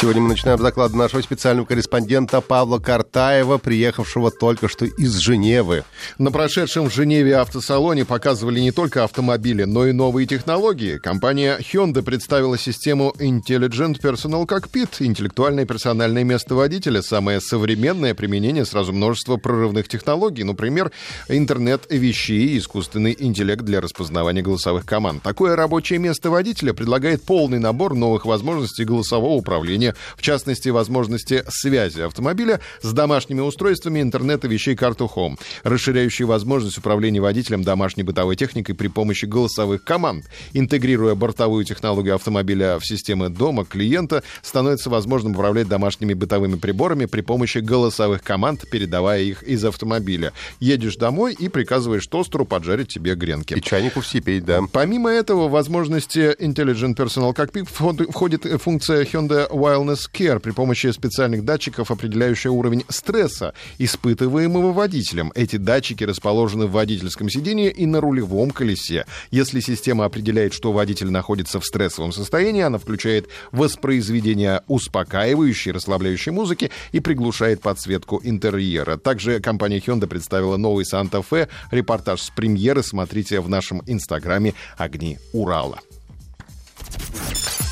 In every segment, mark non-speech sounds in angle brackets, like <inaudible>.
Сегодня мы начинаем доклад нашего специального корреспондента Павла Картаева, приехавшего только что из Женевы. На прошедшем в Женеве автосалоне показывали не только автомобили, но и новые технологии. Компания Hyundai представила систему Intelligent Personal Cockpit, интеллектуальное персональное место водителя, самое современное применение сразу множества прорывных технологий, например, интернет вещей и искусственный интеллект для распознавания голосовых команд. Такое рабочее место водителя предлагает полный набор новых возможностей голосового управления управления, в частности, возможности связи автомобиля с домашними устройствами интернета вещей карту Home, расширяющие возможность управления водителем домашней бытовой техникой при помощи голосовых команд. Интегрируя бортовую технологию автомобиля в системы дома клиента, становится возможным управлять домашними бытовыми приборами при помощи голосовых команд, передавая их из автомобиля. Едешь домой и приказываешь тостеру поджарить тебе гренки. И чайнику всипеть, да. Помимо этого, возможности Intelligent Personal Cockpit входит функция Hyundai Wild Wellness Care при помощи специальных датчиков, определяющих уровень стресса, испытываемого водителем. Эти датчики расположены в водительском сидении и на рулевом колесе. Если система определяет, что водитель находится в стрессовом состоянии, она включает воспроизведение успокаивающей, расслабляющей музыки и приглушает подсветку интерьера. Также компания Hyundai представила новый Santa Fe. Репортаж с премьеры смотрите в нашем инстаграме «Огни Урала».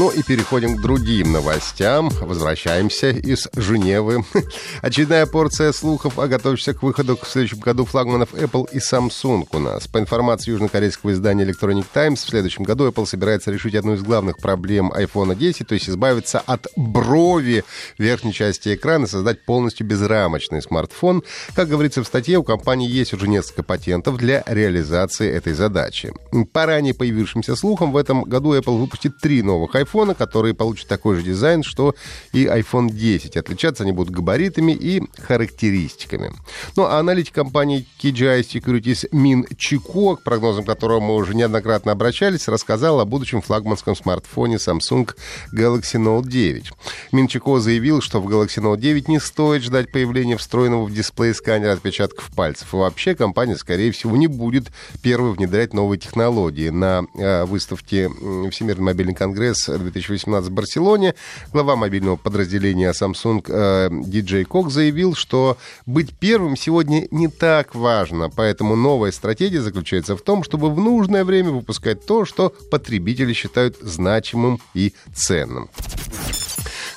Ну и переходим к другим новостям. Возвращаемся из Женевы. <laughs> Очередная порция слухов о готовящихся к выходу в следующем году флагманов Apple и Samsung у нас. По информации южнокорейского издания Electronic Times, в следующем году Apple собирается решить одну из главных проблем iPhone 10, то есть избавиться от брови верхней части экрана и создать полностью безрамочный смартфон. Как говорится в статье, у компании есть уже несколько патентов для реализации этой задачи. По ранее появившимся слухам, в этом году Apple выпустит три новых iPhone iPhone, которые получат такой же дизайн, что и iPhone 10. Отличаться они будут габаритами и характеристиками. Ну, а аналитик компании KGI Securities Мин Чико, к прогнозам которого мы уже неоднократно обращались, рассказал о будущем флагманском смартфоне Samsung Galaxy Note 9. Мин Чико заявил, что в Galaxy Note 9 не стоит ждать появления встроенного в дисплей сканера отпечатков пальцев. И вообще компания, скорее всего, не будет первой внедрять новые технологии. На э, выставке Всемирный мобильный конгресс 2018 в Барселоне. Глава мобильного подразделения Samsung э, DJ Кок заявил, что быть первым сегодня не так важно, поэтому новая стратегия заключается в том, чтобы в нужное время выпускать то, что потребители считают значимым и ценным.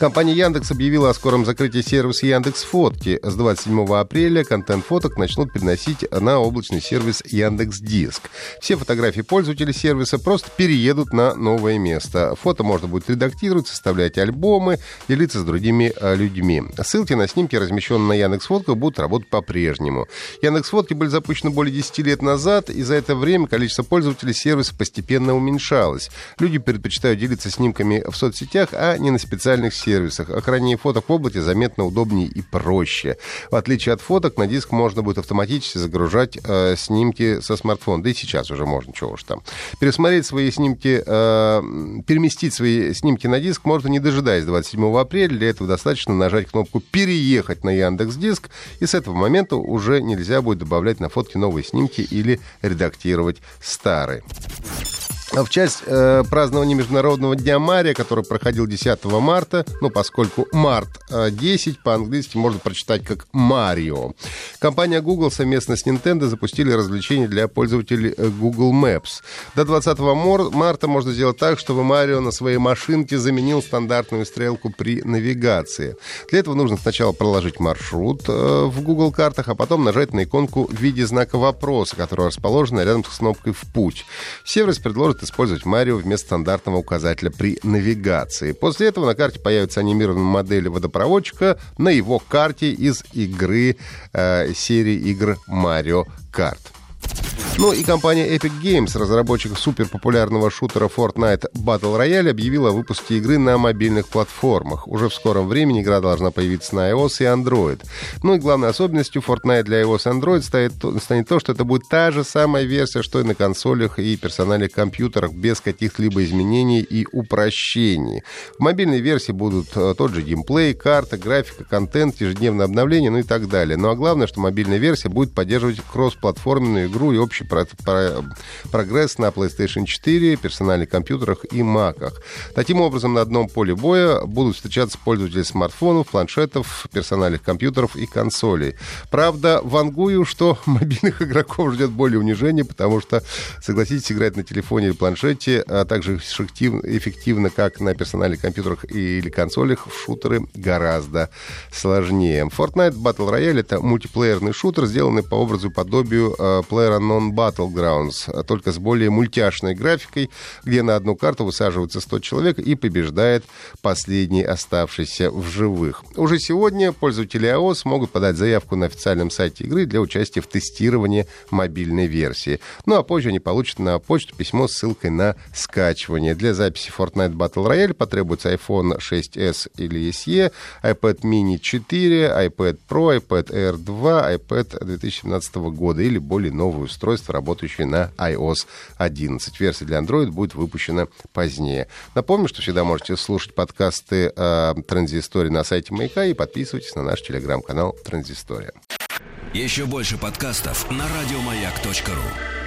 Компания Яндекс объявила о скором закрытии сервиса Яндекс Фотки. С 27 апреля контент фоток начнут переносить на облачный сервис Яндекс Диск. Все фотографии пользователей сервиса просто переедут на новое место. Фото можно будет редактировать, составлять альбомы, делиться с другими э, людьми. Ссылки на снимки, размещенные на Яндекс Фотках, будут работать по-прежнему. Яндекс Фотки были запущены более 10 лет назад, и за это время количество пользователей сервиса постепенно уменьшалось. Люди предпочитают делиться снимками в соцсетях, а не на специальных сервисах сервисах. А хранение фоток в облаке заметно удобнее и проще. В отличие от фоток, на диск можно будет автоматически загружать э, снимки со смартфона. Да и сейчас уже можно, чего уж там. Пересмотреть свои снимки, э, переместить свои снимки на диск можно не дожидаясь 27 апреля. Для этого достаточно нажать кнопку «Переехать» на Яндекс Диск, и с этого момента уже нельзя будет добавлять на фотки новые снимки или редактировать старые. В часть э, празднования Международного дня Мария, который проходил 10 марта, ну, поскольку март э, 10 по-английски можно прочитать как Марио. Компания Google совместно с Nintendo запустили развлечения для пользователей э, Google Maps. До 20 марта можно сделать так, чтобы Марио на своей машинке заменил стандартную стрелку при навигации. Для этого нужно сначала проложить маршрут э, в Google картах, а потом нажать на иконку в виде знака вопроса, которая расположена рядом с кнопкой «В путь». Сервис предложит использовать Марио вместо стандартного указателя при навигации. После этого на карте появится анимированная модель водопроводчика на его карте из игры э, серии игр Марио Карт. Ну и компания Epic Games, разработчик суперпопулярного шутера Fortnite Battle Royale, объявила о выпуске игры на мобильных платформах. Уже в скором времени игра должна появиться на iOS и Android. Ну и главной особенностью Fortnite для iOS и Android станет, станет то, что это будет та же самая версия, что и на консолях и персональных компьютерах, без каких-либо изменений и упрощений. В мобильной версии будут э, тот же геймплей, карта, графика, контент, ежедневное обновление, ну и так далее. Ну а главное, что мобильная версия будет поддерживать кроссплатформенную игру и общий про, про, прогресс на PlayStation 4, персональных компьютерах и маках. Таким образом, на одном поле боя будут встречаться пользователи смартфонов, планшетов, персональных компьютеров и консолей. Правда, вангую, что <laughs> мобильных игроков ждет более унижение, потому что, согласитесь, играть на телефоне или планшете, а также эффективно, как на персональных компьютерах или консолях, в шутеры гораздо сложнее. Fortnite Battle Royale — это мультиплеерный шутер, сделанный по образу и подобию PlayerUnknown Battlegrounds, только с более мультяшной графикой, где на одну карту высаживается 100 человек и побеждает последний оставшийся в живых. Уже сегодня пользователи iOS могут подать заявку на официальном сайте игры для участия в тестировании мобильной версии. Ну а позже они получат на почту письмо с ссылкой на скачивание. Для записи Fortnite Battle Royale потребуется iPhone 6s или SE, iPad mini 4, iPad Pro, iPad Air 2, iPad 2017 года или более новое устройство, работающее на iOS 11. Версия для Android будет выпущена позднее. Напомню, что всегда можете слушать подкасты э, Транзистории на сайте Маяка и подписывайтесь на наш телеграм-канал Транзистория. Еще больше подкастов на радиомаяк.ру